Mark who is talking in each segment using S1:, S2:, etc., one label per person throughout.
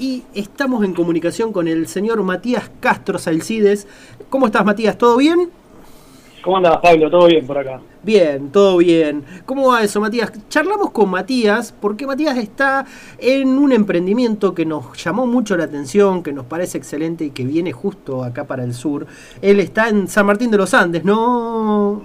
S1: y estamos en comunicación con el señor Matías Castro Salcides. ¿Cómo estás, Matías? ¿Todo bien?
S2: ¿Cómo andas, Pablo? ¿Todo bien por acá?
S1: Bien, todo bien. ¿Cómo va eso, Matías? Charlamos con Matías porque Matías está en un emprendimiento que nos llamó mucho la atención, que nos parece excelente y que viene justo acá para el sur. Él está en San Martín de los Andes, ¿no?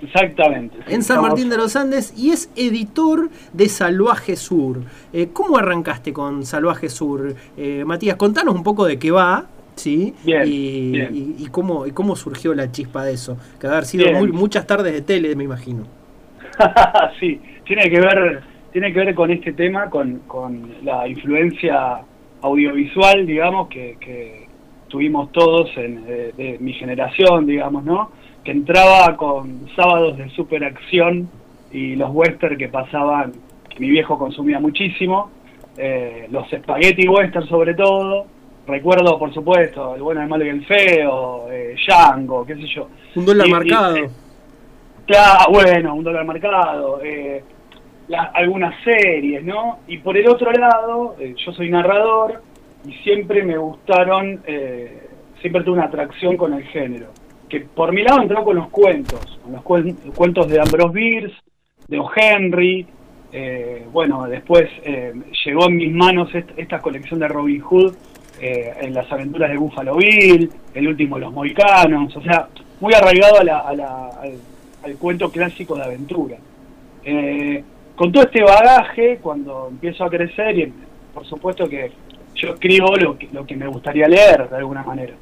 S2: exactamente.
S1: en San Martín de los Andes y es editor de Salvaje Sur. Eh, ¿Cómo arrancaste con Salvaje Sur? Eh, Matías, contanos un poco de qué va ¿sí? y, Y, cómo, y cómo surgió la chispa de eso. Que haber sido muchas tardes de tele, me imagino.
S2: sí, tiene que ver tiene que ver con este tema, con, con la influencia audiovisual, digamos, que, que tuvimos todos en, de, mi generación, digamos, ¿no? Que entraba con sábados de superacción y los western que pasaban, que mi viejo consumía muchísimo, eh, los spaghetti western sobre todo, recuerdo, por supuesto, El bueno, el malo y el feo, eh, Django, qué sé yo.
S1: Un dólar marcado.
S2: Eh, claro, bueno, un dólar marcado. Eh, algunas series, ¿no? Y por el otro lado, eh, yo soy narrador y siempre me gustaron, siempre tuve una atracción con el género. Que por mi lado entró con los cuentos, con los cuentos de Ambrose Bierce, de O. Henry. bueno, después llegó en mis manos esta colección de Robin Hood eh, en las aventuras de Buffalo Bill, el último Los Moicanos, o sea, muy arraigado al, cuento clásico de aventura. Eh, con todo este bagaje, cuando empiezo a crecer, y por supuesto que yo escribo lo que, lo que me gustaría leer de alguna manera.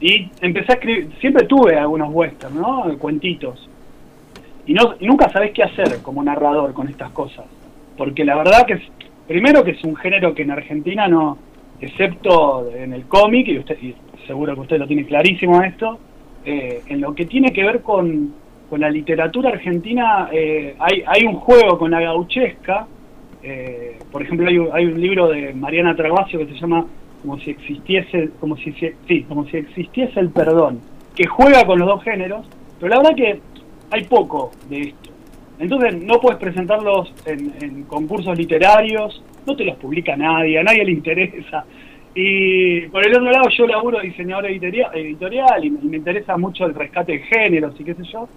S2: Y empecé a escribir, siempre tuve algunos westerns, ¿no? Cuentitos. Y, no, y nunca sabés qué hacer como narrador con estas cosas. Porque la verdad que es, primero que es un género que en Argentina no, excepto en el cómic, y usted seguro que usted lo tiene clarísimo esto, eh, en lo que tiene que ver con, con la literatura argentina, eh, hay, hay un juego con la gauchesca, eh, por ejemplo hay, hay, un libro de Mariana Travasio que se llama como si existiese, como si sí, como si existiese el perdón, que juega con los dos géneros, pero la verdad que hay poco de esto. Entonces no puedes presentarlos en, en concursos literarios, no te los publica nadie, a nadie le interesa. Y por el otro lado yo laburo diseñador editorial, y, me interesa mucho el rescate de géneros y qué sé yo.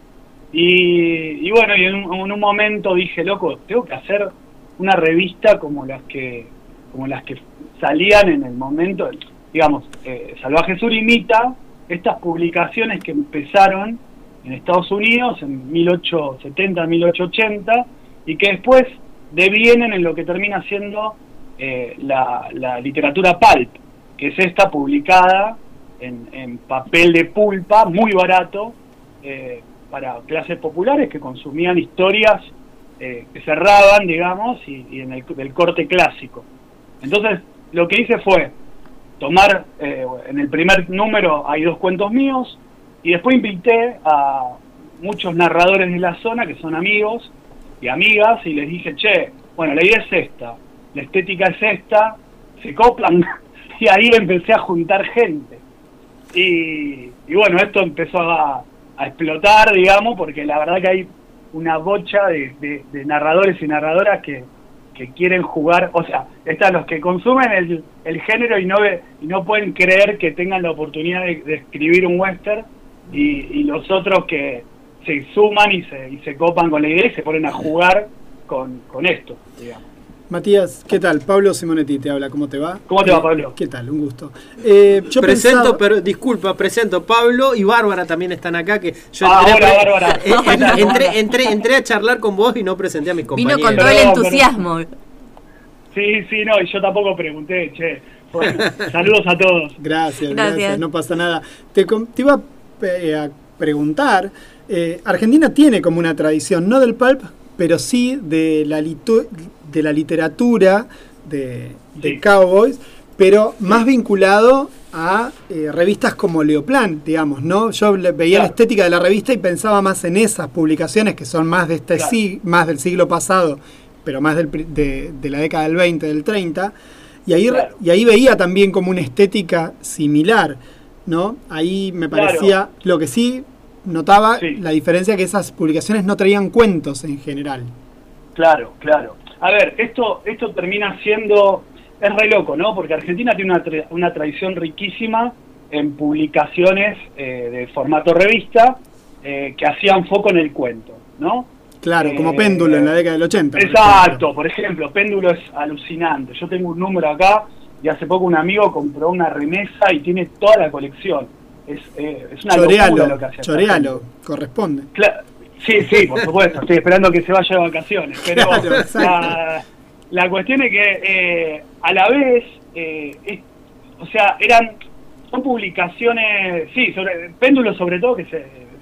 S2: Y, bueno, y en un, momento dije, loco, tengo que hacer una revista como las que como las que salían en el momento, digamos, eh, Salvaje Sur imita estas publicaciones que empezaron en Estados Unidos en 1870, 1880 y que después devienen en lo que termina siendo eh, la, literatura pulp, que es esta publicada en, papel de pulpa, muy barato, eh, para clases populares que consumían historias eh, que cerraban, digamos, y, en el del corte clásico. Entonces, lo que hice fue tomar, en el primer número hay dos cuentos míos, y después invité a muchos narradores de la zona que son amigos, y amigas y les dije, che, bueno, la idea es esta, la estética es esta, se coplan y ahí empecé a juntar gente. Y, bueno, esto empezó a, explotar, digamos, porque la verdad que hay una bocha de, narradores y narradoras que, quieren jugar, o sea, están los que consumen el, el género y no, y no pueden creer que tengan la oportunidad de, escribir un western y, y los otros que, se suman y se, y se copan con la idea y se ponen a jugar con, con esto, digamos.
S3: Matías, ¿qué tal? Pablo Simonetti te habla, ¿cómo te va?
S2: ¿Cómo te va, Pablo?
S3: ¿Qué tal? Un gusto.
S1: Eh, yo presento, pero disculpa, presento Pablo y Bárbara también están acá. Que
S2: yo ah, entré, Bárbara.
S1: Eh, entré, entré, a charlar con vos y no presenté a mis compañeros.
S4: Vino con todo el entusiasmo.
S2: Sí, sí, no, y yo tampoco pregunté, che. saludos a todos.
S3: Gracias, gracias, no pasa nada. Te, te iba a eh, preguntar eh, Argentina tiene como una tradición, no del pulp, pero sí de la, de la literatura de, cowboys, pero más vinculado a eh, revistas como Leoplan, digamos, ¿no? Yo veía la estética de la revista y pensaba más en esas publicaciones que son más de este más del siglo pasado, pero más de, la década del 20, del 30, y ahí, y ahí veía también como una estética similar, ¿no? Ahí me parecía, lo que sí notaba la diferencia que esas publicaciones no traían cuentos en general.
S2: Claro, claro. A ver, esto, esto termina siendo, es re loco, ¿no? Porque Argentina tiene una, una tradición riquísima en publicaciones eh, de formato revista eh, que hacían foco en el cuento, ¿no?
S3: Claro, como Péndulo en la década del 80.
S2: Exacto, por ejemplo, Péndulo es alucinante. Yo tengo un número acá y hace poco un amigo compró una remesa y tiene toda la colección. Es, es una
S3: locura lo que hace. Chorealo, corresponde.
S2: Sí, sí, por supuesto. Estoy esperando que se vaya de vacaciones. Pero la, cuestión es que a la vez, o sea, eran son publicaciones, sí, sobre péndulos sobre todo, que es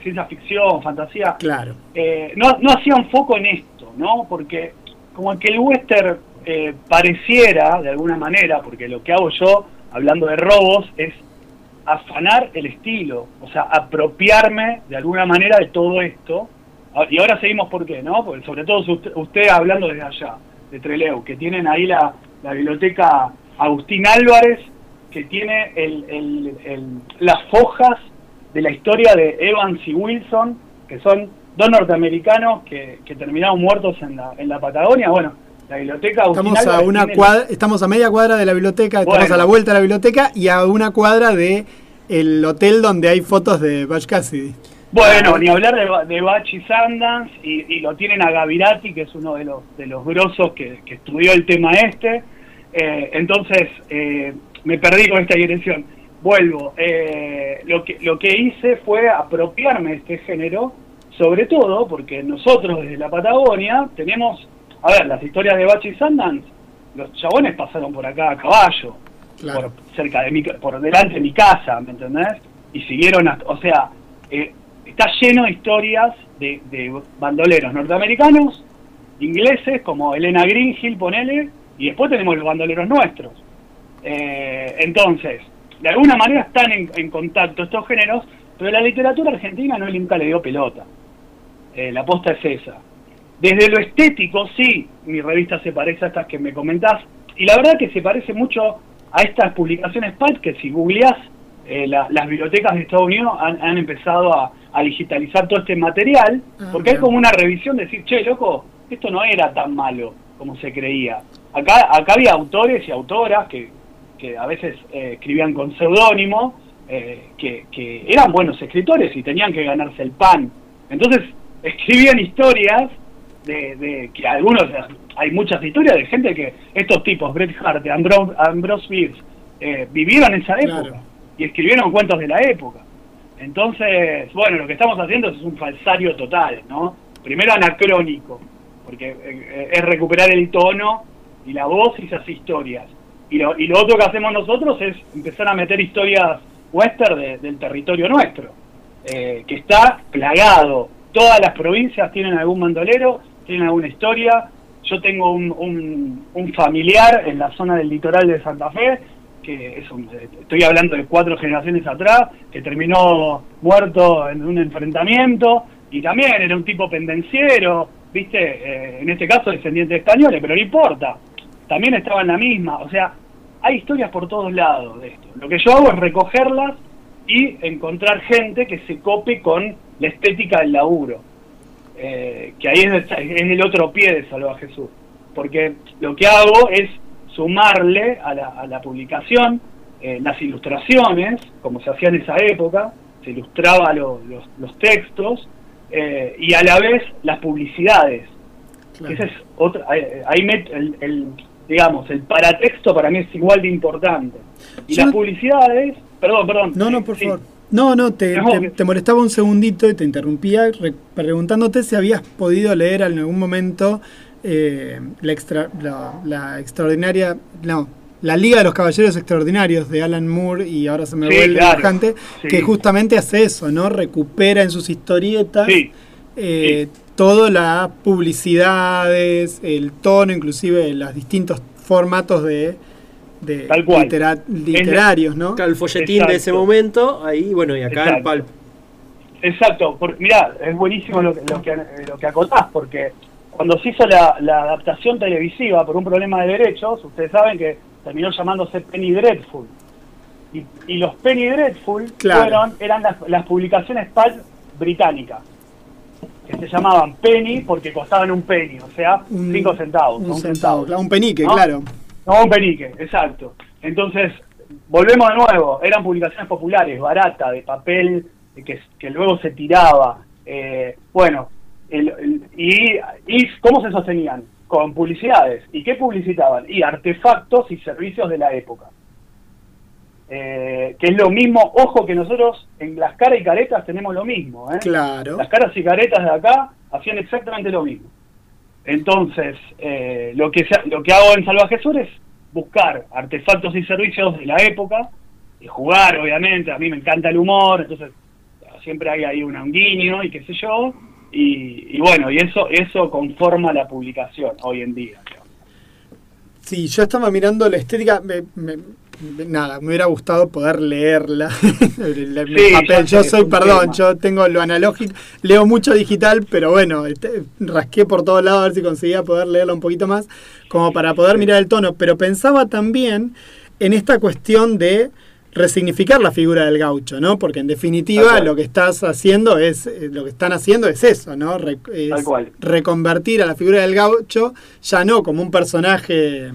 S2: ciencia ficción, fantasía.
S3: Claro.
S2: Eh, no, no hacían foco en esto, ¿no? Porque como que el western eh, pareciera, de alguna manera, porque lo que hago yo, hablando de robos, es afanar el estilo, o sea, apropiarme de alguna manera de todo esto. Ah, y ahora seguimos por qué, ¿no? Porque sobre todo usted, hablando desde allá, de Treleu, que tienen ahí la, la biblioteca Agustín Álvarez, que tiene las fojas de la historia de Evans y Wilson, que son dos norteamericanos que, terminaron muertos en la, en la Patagonia. Bueno, la biblioteca
S3: estamos a una cuadra, estamos a media cuadra de la biblioteca, estamos a la vuelta de la biblioteca y a una cuadra de el hotel donde hay fotos de Butch Cassidy.
S2: Bueno, ni hablar de, de Bach y Sundance, y, lo tienen a Gavirati, que es uno de los, de los grosos que, estudió el tema este. Eh, entonces, eh, me perdí con esta dirección. Vuelvo. Eh, lo, que, lo que hice fue apropiarme de este género, sobre todo porque nosotros desde la Patagonia tenemos, a ver, las historias de Bachi y Sundance, los chabones pasaron por acá a caballo, por, cerca de mi, por delante de mi casa, ¿me entendés? Y siguieron, o sea, eh, está lleno de historias de, de bandoleros norteamericanos, ingleses, como Elena Greenhill, ponele, y después tenemos los bandoleros nuestros. Eh, entonces, de alguna manera están en, contacto estos géneros, pero la literatura argentina no nunca le dio pelota. Eh, la aposta es esa. Desde lo estético, sí, mi revista se parece a estas que me comentás, y la verdad que se parece mucho a estas publicaciones PAD que si googleás, eh, las bibliotecas de Estados Unidos han, empezado a, digitalizar todo este material, ah, porque hay como una revisión de decir, che, loco, esto no era tan malo como se creía. Acá, acá había autores y autoras que que a veces eh, escribían con seudónimo, eh, que, eran buenos escritores y tenían que ganarse el pan. Entonces escribían historias de, que algunos, hay muchas historias de gente que estos tipos, Bret Hart, Ambrose, Ambrose Bierce, eh, vivieron esa época y escribieron cuentos de la época. Entonces, bueno, lo que estamos haciendo es un falsario total, ¿no? Primero anacrónico, porque es recuperar el tono y la voz y esas historias. Y lo, y lo otro que hacemos nosotros es empezar a meter historias western del territorio nuestro, eh, que está plagado. Todas las provincias tienen algún mandolero, tienen alguna historia. Yo tengo un, un, familiar en la zona del litoral de Santa Fe, que es estoy hablando de cuatro generaciones atrás, que terminó muerto en un enfrentamiento, y también era un tipo pendenciero, viste, eh, en este caso descendiente de españoles, pero no importa, también estaba en la misma, o sea, hay historias por todos lados de esto. Lo que yo hago es recogerlas y encontrar gente que se cope con la estética del laburo. Eh, que ahí es, el otro pie de Salvaje Jesús. Porque lo que hago es sumarle a la, publicación eh, las ilustraciones, como se hacía en esa época, se ilustraba los, textos, eh, y a la vez las publicidades. Esa es otra, ahí, ahí el, digamos, el paratexto para mí es igual de importante. Y las publicidades, perdón, perdón.
S3: No, no, por favor. No, no, te, te, molestaba un segundito y te interrumpía preguntándote si habías podido leer en algún momento eh, la, extra, la, extraordinaria, no, la Liga de los Caballeros Extraordinarios de Alan Moore y ahora se me vuelve claro, que justamente hace eso, ¿no? Recupera en sus historietas eh, todo las publicidades, el tono, inclusive los distintos formatos de, literarios, ¿no?
S1: El folletín de ese momento, ahí, bueno, y acá el palp.
S2: Exacto, mirá, es buenísimo lo, lo, que, lo que acotás, porque cuando se hizo la, adaptación televisiva por un problema de derechos, ustedes saben que terminó llamándose Penny Dreadful. Y, los Penny Dreadful fueron, eran las, las publicaciones PALP británicas se llamaban penny porque costaban un penny, o sea, cinco centavos.
S3: Un, centavo, un penique, claro.
S2: No, un penique, exacto. Entonces, volvemos de nuevo, eran publicaciones populares, baratas, de papel, que, que luego se tiraba. Eh, bueno, y, y ¿cómo se sostenían? Con publicidades. ¿Y qué publicitaban? Y artefactos y servicios de la época. Eh, que es lo mismo, ojo que nosotros en las caras y caretas tenemos lo mismo. ¿eh?
S3: Claro.
S2: Las caras y caretas de acá hacían exactamente lo mismo. Entonces, eh, lo, que lo que hago en Salvaje Sur es buscar artefactos y servicios de la época y jugar, obviamente. A mí me encanta el humor, entonces siempre hay ahí un guiño y qué sé yo. Y, bueno, y eso, eso conforma la publicación hoy en día.
S3: Sí, yo estaba mirando la estética, me, nada, me hubiera gustado poder leerla. Yo soy, perdón, yo tengo lo analógico, leo mucho digital, pero bueno, este, rasqué por todos lados a ver si conseguía poder leerla un poquito más, como para poder mirar el tono. Pero pensaba también en esta cuestión de resignificar la figura del gaucho, ¿no? Porque en definitiva lo que estás haciendo es, eh, lo que están haciendo es eso, ¿no? reconvertir a la figura del gaucho ya no como un personaje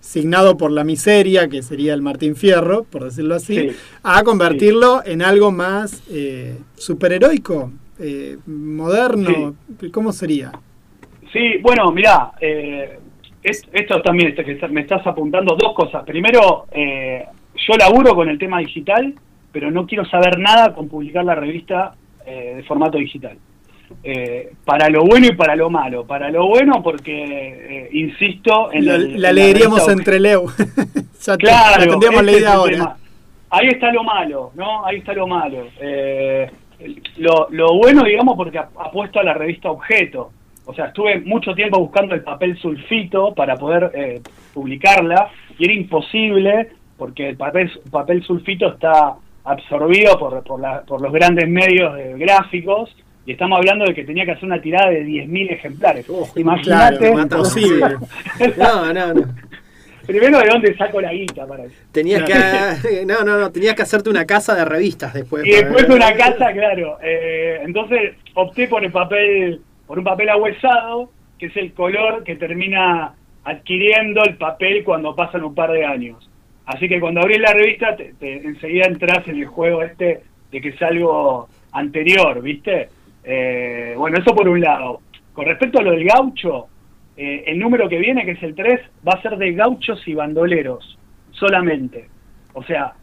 S3: signado por la miseria, que sería el Martín Fierro, por decirlo así, a convertirlo en algo más eh, superheroico, eh, moderno. ¿Cómo sería?
S2: Sí, bueno, mirá, eh, esto también que me estás apuntando dos cosas. Primero, yo laburo con el tema digital, pero no quiero saber nada con publicar la revista de formato digital. Eh, para lo bueno y para lo malo. Para lo bueno porque, eh, insisto,
S3: en la, leeríamos entre Leo.
S2: claro, Ahí está lo malo, ¿no? Ahí está lo malo. Eh, lo, lo, bueno, digamos, porque apuesto a la revista Objeto. O sea, estuve mucho tiempo buscando el papel sulfito para poder publicarla y era imposible porque el papel, papel sulfito está absorbido por, por, por los grandes medios gráficos y estamos hablando de que tenía que hacer una tirada de 10.000 ejemplares. Imagínate.
S3: imposible. no, no, no.
S2: Primero, ¿de dónde saco la guita para eso?
S1: Tenías que, no, no, no, tenías que hacerte una casa de revistas después.
S2: Y después una casa, claro. Eh, entonces opté por el papel, por un papel ahuesado, que es el color que termina adquiriendo el papel cuando pasan un par de años. Así que cuando abrís la revista, te, enseguida entras en el juego este de que es algo anterior, ¿viste? Eh, bueno, eso por un lado. Con respecto a lo del gaucho, eh, el número que viene, que es el 3, va a ser de gauchos y bandoleros, solamente. O sea,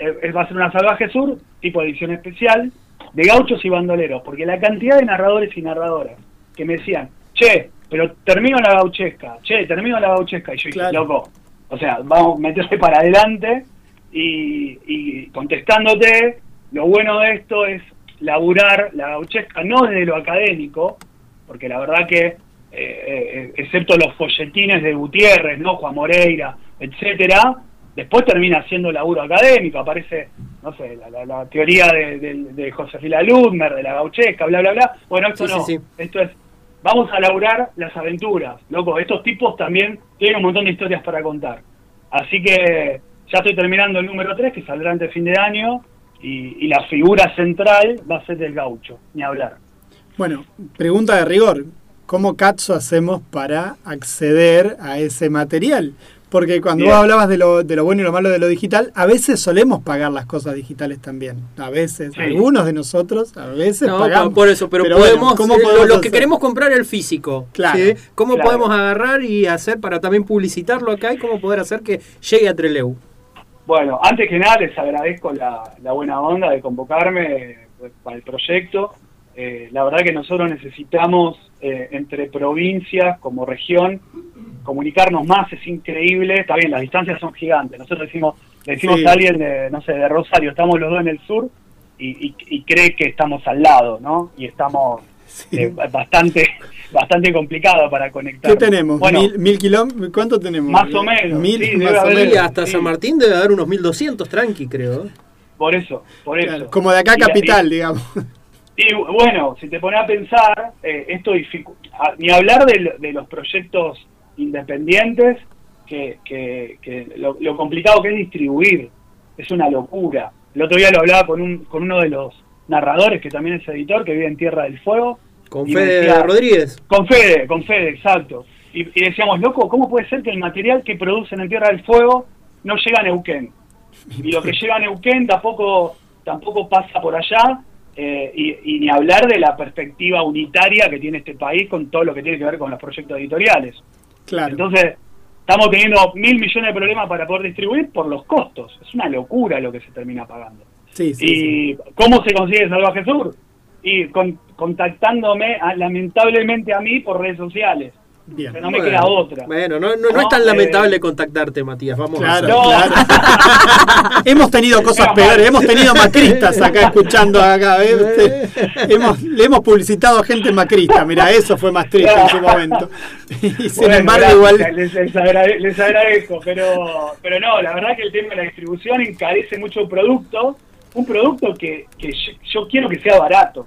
S2: eh, va a ser una Salvaje Sur, tipo edición especial, de gauchos y bandoleros, porque la cantidad de narradores y narradoras que me decían, che, pero termino la gauchesca, che, termino la gauchesca, y yo dije, loco, o sea, vamos a meterse para adelante y, y contestándote, lo bueno de esto es laburar la gauchesca no desde lo académico, porque la verdad que, eh, eh, excepto los folletines de Gutiérrez, no Juan Moreira, etcétera, después termina siendo laburo académico, aparece, no sé, la, teoría de, de, de Josefina Ludmer, de la gauchesca, bla, bla, bla. Bueno, esto no, esto es, vamos a laburar las aventuras, loco, estos tipos también tienen un montón de historias para contar. Así que ya estoy terminando el número 3, que saldrá antes fin de año, y, la figura central va a ser del gaucho, ni hablar.
S3: Bueno, pregunta de rigor, ¿cómo cacho hacemos para acceder a ese material? Porque cuando vos hablabas de lo, de lo bueno y lo malo de lo digital, a veces solemos pagar las cosas digitales también. A veces, algunos de nosotros, a veces no, pagamos.
S1: Por eso, pero, podemos, ¿cómo podemos lo, que queremos comprar el físico. Claro. ¿Cómo podemos agarrar y hacer para también publicitarlo acá y cómo poder hacer que llegue a Treleu?
S2: Bueno, antes que nada les agradezco la, buena onda de convocarme pues, para el proyecto. Eh, la verdad que nosotros necesitamos eh, entre provincias como región comunicarnos más, es increíble. Está bien, las distancias son gigantes. Nosotros decimos, decimos a alguien de, no sé, de Rosario, estamos los dos en el sur y, cree que estamos al lado, ¿no? Y estamos eh, bastante bastante complicado para conectar.
S3: ¿Qué tenemos? ¿Mil, kilómetros? ¿Cuánto tenemos?
S2: Más o menos.
S1: Mil, más o menos. hasta San Martín debe haber unos 1200 tranqui, creo.
S2: Por eso, por eso.
S3: como de acá capital, digamos.
S2: Y bueno, si te pones a pensar, eh, esto ni hablar de, los proyectos independientes, que, que, lo, lo, complicado que es distribuir, es una locura. El otro día lo hablaba con, un, con uno de los narradores, que también es editor, que vive en Tierra del Fuego,
S1: con Fede Rodríguez.
S2: Con Fede, con Fede, exacto. y, decíamos, loco, ¿cómo puede ser que el material que producen en Tierra del Fuego no llega a Neuquén? Y lo que llega a Neuquén tampoco, tampoco pasa por allá, eh, y, ni hablar de la perspectiva unitaria que tiene este país con todo lo que tiene que ver con los proyectos editoriales. Claro. Entonces, estamos teniendo mil millones de problemas para poder distribuir por los costos. Es una locura lo que se termina pagando. Sí, sí, ¿Y cómo se consigue Salvaje Sur? Y contactándome, lamentablemente a mí, por redes sociales. Bien. no me queda otra.
S1: Bueno, no, no, es tan eh, lamentable contactarte, Matías. Vamos
S3: claro, a claro. hemos tenido cosas peores, hemos tenido macristas acá escuchando acá. hemos, le hemos publicitado a gente macrista. Mira, eso fue más triste en su momento.
S2: Y sin embargo, igual. Les, les, agradezco, pero, pero no, la verdad que el tema de la distribución encarece mucho el producto. Un producto que, que yo, quiero que sea barato.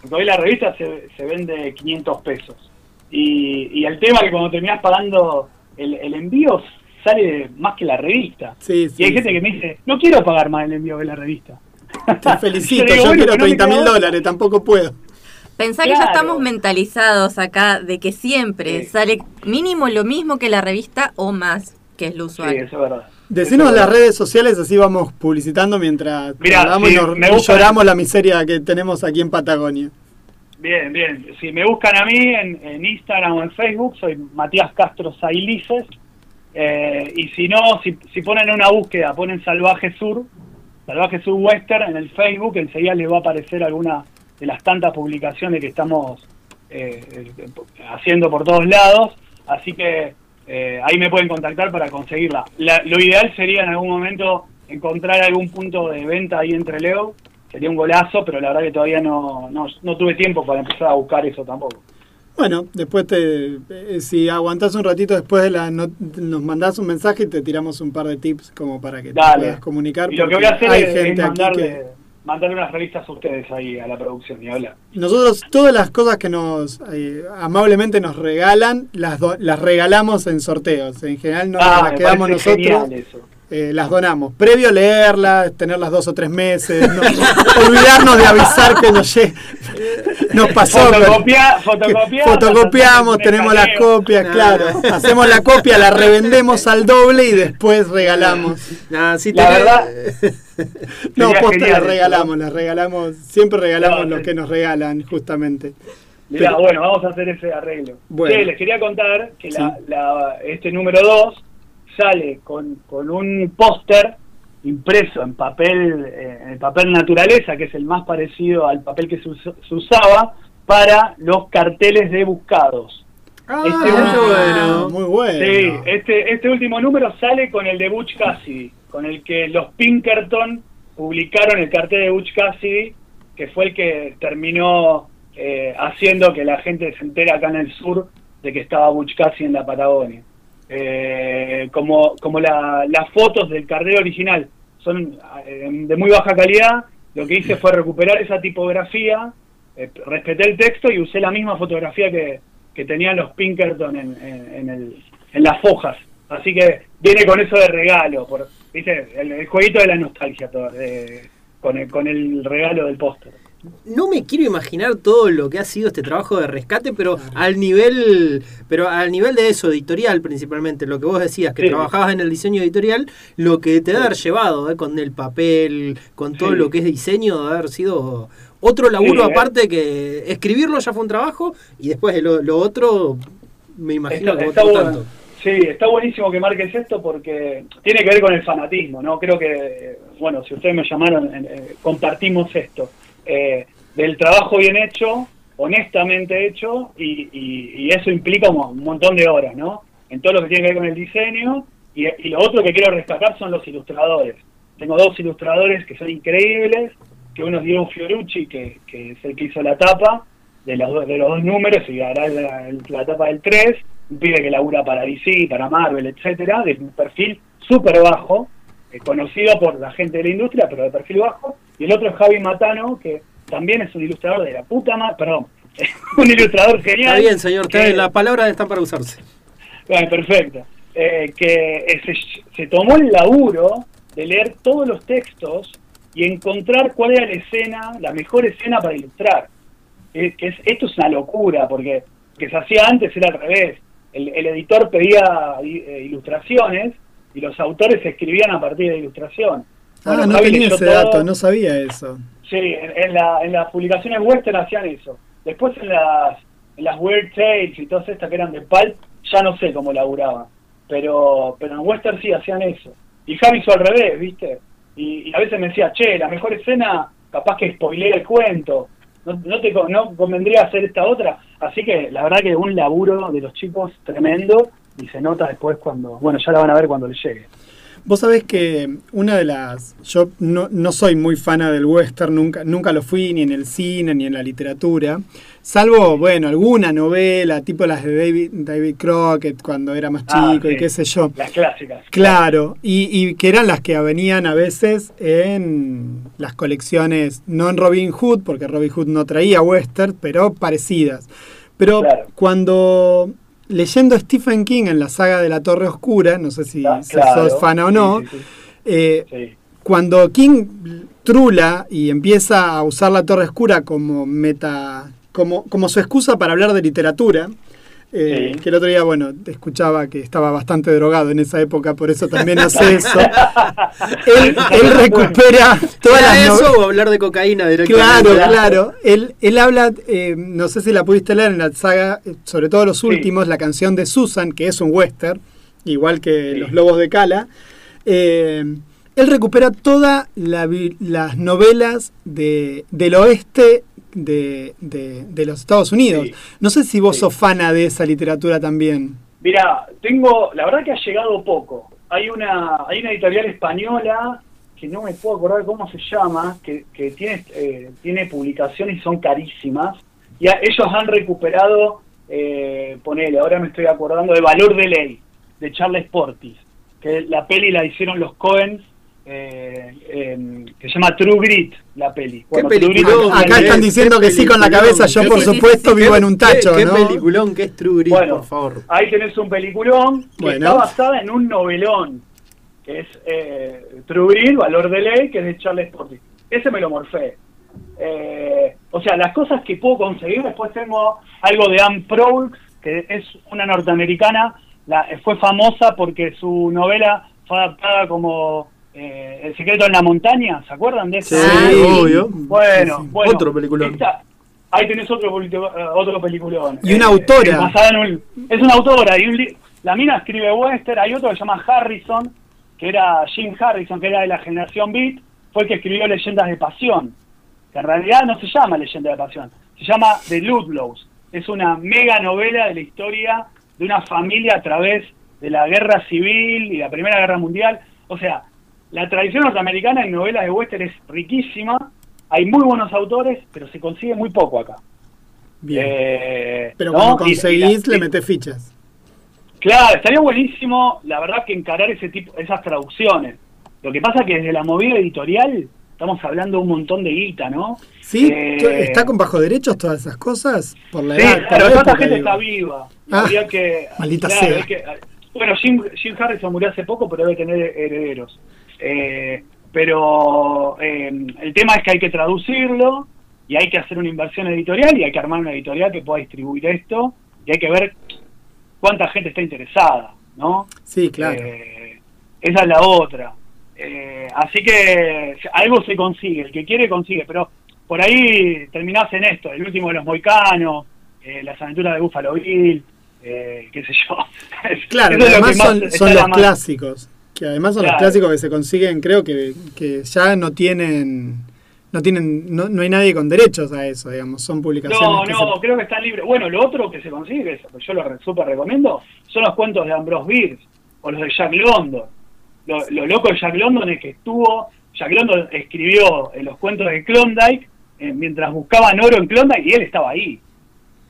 S2: Porque hoy la revista se, se vende 500 pesos y, el tema que cuando terminás pagando el, envío sale más que la revista. y hay gente que me dice, no quiero pagar más el envío que la revista.
S3: Te felicito, yo, quiero 30 mil dólares, tampoco puedo.
S4: Pensá que ya estamos mentalizados acá de que siempre sale mínimo lo mismo que la revista o más, que es lo usual. Sí, eso es verdad.
S3: Decinos las redes sociales, así vamos publicitando mientras hablamos y nos, lloramos la miseria que tenemos aquí en Patagonia.
S2: Bien, bien. Si me buscan a mí en, Instagram o en Facebook, soy Matías Castro Sailices. Eh, y si no, si, si ponen una búsqueda, ponen Salvaje Sur, Salvaje Sur Western en el Facebook, enseguida les va a aparecer alguna de las tantas publicaciones que estamos eh, haciendo por todos lados. Así que eh, ahí me pueden contactar para conseguirla. lo ideal sería en algún momento encontrar algún punto de venta ahí entre Leo sería un golazo, pero la verdad que todavía no, no, tuve tiempo para empezar a buscar eso tampoco.
S3: Bueno, después te, eh, si aguantás un ratito después de la nos mandás un mensaje y te tiramos un par de tips como para que te puedas comunicar.
S2: Y lo que voy a hacer es, mandarle, mandarle, unas revistas a ustedes ahí a la producción y hablar.
S3: Nosotros todas las cosas que nos eh, amablemente nos regalan, las, las regalamos en sorteos. En general no ah, las quedamos nosotros. Eso. Eh, las donamos. Previo a leerlas, tenerlas dos o tres meses, olvidarnos de avisar que nos, nos pasó. fotocopiamos, tenemos las copias, claro. Hacemos la copia, la revendemos al doble y después regalamos.
S2: la verdad.
S3: no, posta las regalamos, las regalamos, siempre regalamos lo que nos regalan, justamente.
S2: bueno, vamos a hacer ese arreglo. les quería contar que la, este número 2 sale con, con un póster impreso en papel, eh, en papel naturaleza, que es el más parecido al papel que se, usaba, para los carteles de buscados.
S3: Ah, este bueno, muy bueno.
S2: Sí, este, este último número sale con el de Butch Cassidy, con el que los Pinkerton publicaron el cartel de Butch Cassidy, que fue el que terminó eh, haciendo que la gente se entere acá en el sur de que estaba Butch Cassidy en la Patagonia. Eh, como como las fotos del cartel original son eh, de muy baja calidad, lo que hice fue recuperar esa tipografía, eh, respeté el texto y usé la misma fotografía que, que tenían los Pinkerton en, en, el, en las fojas. Así que viene con eso de regalo, por, ¿viste? El, jueguito de la nostalgia con, el, con el regalo del póster
S1: no me quiero imaginar todo lo que ha sido este trabajo de rescate, pero al nivel, pero al nivel de eso, editorial principalmente, lo que vos decías, que trabajabas en el diseño editorial, lo que te debe haber llevado eh, con el papel, con todo lo que es diseño, de haber sido otro laburo eh. aparte que escribirlo ya fue un trabajo y después lo, otro me imagino que está
S2: tanto. Sí, está buenísimo que marques esto porque tiene que ver con el fanatismo, ¿no? Creo que, bueno, si ustedes me llamaron, eh, compartimos esto eh, del trabajo bien hecho, honestamente hecho, y, eso implica un, montón de horas, ¿no? En todo lo que tiene que ver con el diseño, y, lo otro que quiero destacar son los ilustradores. Tengo dos ilustradores que son increíbles, que uno es Diego Fiorucci, que, es el que hizo la tapa de los, de los dos números, y hará la, tapa del 3, un pibe que labura para DC, para Marvel, etcétera, de un perfil súper bajo, eh, conocido por la gente de la industria, pero de perfil bajo, y el otro es Javi Matano, que también es un ilustrador de la puta madre, perdón, un ilustrador genial.
S1: Está bien, señor, que, la palabra está para usarse.
S2: Bueno, perfecto. Eh, que se, tomó el laburo de leer todos los textos y encontrar cuál era la escena, la mejor escena para ilustrar. que es, esto es una locura, porque que se hacía antes era al revés. el, editor pedía eh, ilustraciones y los autores escribían a partir de ilustración.
S3: Ah, no tenía ese dato, no sabía eso.
S2: Sí, en, la, en las publicaciones western hacían eso. Después en las, en las Weird Tales y todas estas que eran de pulp, ya no sé cómo laburaban. Pero, pero en western sí hacían eso. Y Javi hizo al revés, ¿viste? Y, a veces me decía, che, la mejor escena, capaz que spoilé el cuento. No, no te no convendría hacer esta otra. Así que la verdad que un laburo de los chicos tremendo y se nota después cuando, bueno, ya la van a ver cuando les llegue.
S3: Vos sabés que una de las. Yo no, no, soy muy fana del western, nunca, nunca lo fui ni en el cine ni en la literatura. Salvo, bueno, alguna novela, tipo las de David, David Crockett cuando era más ah, chico y qué sé yo.
S2: Las clásicas.
S3: Claro, y, y, que eran las que venían a veces en las colecciones, no en Robin Hood, porque Robin Hood no traía western, pero parecidas. Pero cuando leyendo Stephen King en la saga de la Torre Oscura, no sé si, sos fan o no, eh, cuando King trula y empieza a usar la Torre Oscura como meta, como, como su excusa para hablar de literatura, eh, que el otro día, bueno, escuchaba que estaba bastante drogado en esa época, por eso también hace eso. él, recupera todas las
S1: eso o hablar de cocaína
S3: directamente? Claro, claro. Él, él habla, eh, no sé si la pudiste leer en la saga, sobre todo los últimos, la canción de Susan, que es un western, igual que Los Lobos de Cala. Eh, él recupera todas las novelas de, del oeste de, de, los Estados Unidos. No sé si vos sos fana de esa literatura también.
S2: Mira, tengo, la verdad que ha llegado poco. Hay una, hay una editorial española que no me puedo acordar cómo se llama, que, que tiene, eh, tiene publicaciones y son carísimas. Y ellos han recuperado, eh, ponele, ahora me estoy acordando de Valor de Ley, de Charles Portis, que la peli la hicieron los Coens eh, que se llama True Grit, la peli.
S3: Acá están diciendo que sí con la cabeza, yo por supuesto vivo en un tacho.
S1: ¿Qué, peliculón que es True Grit, por favor?
S2: Ahí tenés un peliculón que está basada en un novelón, que es eh, True Grit, Valor de Ley, que es de Charles Portis. Ese me lo morfé. Eh, o sea, las cosas que puedo conseguir, después tengo algo de Anne Proulx, que es una norteamericana, la, fue famosa porque su novela fue adaptada como eh, El secreto en la montaña, ¿se acuerdan de eso?
S1: Sí, obvio.
S2: Bueno, bueno.
S1: Otro peliculón.
S2: ahí tenés otro, eh, otro peliculón.
S3: Y una eh, autora.
S2: es una autora. y La mina escribe western. Hay otro que se llama Harrison, que era Jim Harrison, que era de la generación Beat. Fue el que escribió Leyendas de Pasión. Que en realidad no se llama Leyenda de Pasión. Se llama The Ludlows. Es una mega novela de la historia de una familia a través de la guerra civil y la Primera Guerra Mundial. O sea, la tradición norteamericana en novelas de western es riquísima, hay muy buenos autores, pero se consigue muy poco acá.
S3: Bien. Eh, pero cuando conseguís, le metes fichas.
S2: Claro, estaría buenísimo, la verdad, que encarar ese tipo, esas traducciones. Lo que pasa es que desde la movida editorial estamos hablando un montón de guita, ¿no?
S3: Sí, eh, está con bajo derechos todas esas cosas por la
S2: sí, pero toda gente está viva. Ah, que,
S3: maldita sea.
S2: bueno, Jim, Jim Harrison murió hace poco, pero debe tener herederos. Eh, pero eh, el tema es que hay que traducirlo y hay que hacer una inversión editorial y hay que armar una editorial que pueda distribuir esto y hay que ver cuánta gente está interesada, ¿no?
S3: Sí, claro.
S2: Eh, esa es la otra. así que algo se consigue, el que quiere consigue, pero por ahí terminás en esto, el último de los moicanos, las aventuras de Buffalo Bill, qué sé yo.
S3: Claro, además son, son los clásicos. Que además son los clásicos que se consiguen, creo que, que ya no tienen no tienen no, no, hay nadie con derechos a eso, digamos, son publicaciones.
S2: No, no, creo que están libres. Bueno, lo otro que se consigue, que yo lo súper recomiendo, son los cuentos de Ambrose Bierce o los de Jack London. Lo, loco de Jack London es que estuvo, Jack London escribió en los cuentos de Klondike eh, mientras buscaban oro en Klondike y él estaba ahí.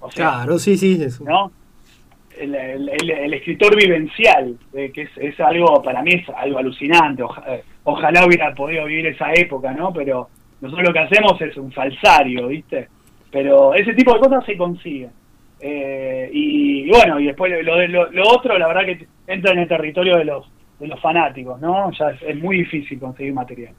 S3: O sea, claro, sí, sí, eso.
S2: ¿no? El, escritor vivencial, eh, que es, algo, para mí es algo alucinante. Eh, ojalá hubiera podido vivir esa época, ¿no? Pero nosotros lo que hacemos es un falsario, ¿viste? Pero ese tipo de cosas se consigue. Eh, y, bueno, y después lo, lo, lo, otro, la verdad que entra en el territorio de los, de los fanáticos, ¿no? Ya es, muy difícil conseguir material.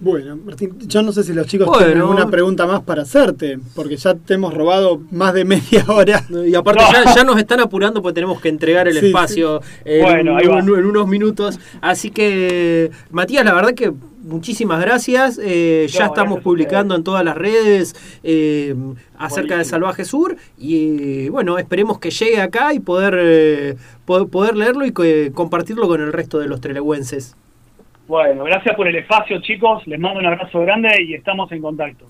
S3: Bueno, Martín, yo no sé si los chicos tienen alguna pregunta más para hacerte, porque ya te hemos robado más de media hora.
S1: Y aparte ya, nos están apurando porque tenemos que entregar el espacio En, unos minutos. Así que, Matías, la verdad que muchísimas gracias. Eh, ya estamos publicando en todas las redes eh, acerca de Salvaje Sur y bueno, esperemos que llegue acá y poder, eh, poder, leerlo y compartirlo con el resto de los trelegüenses.
S2: Bueno, gracias por el espacio, chicos. Les mando un abrazo grande y estamos en contacto.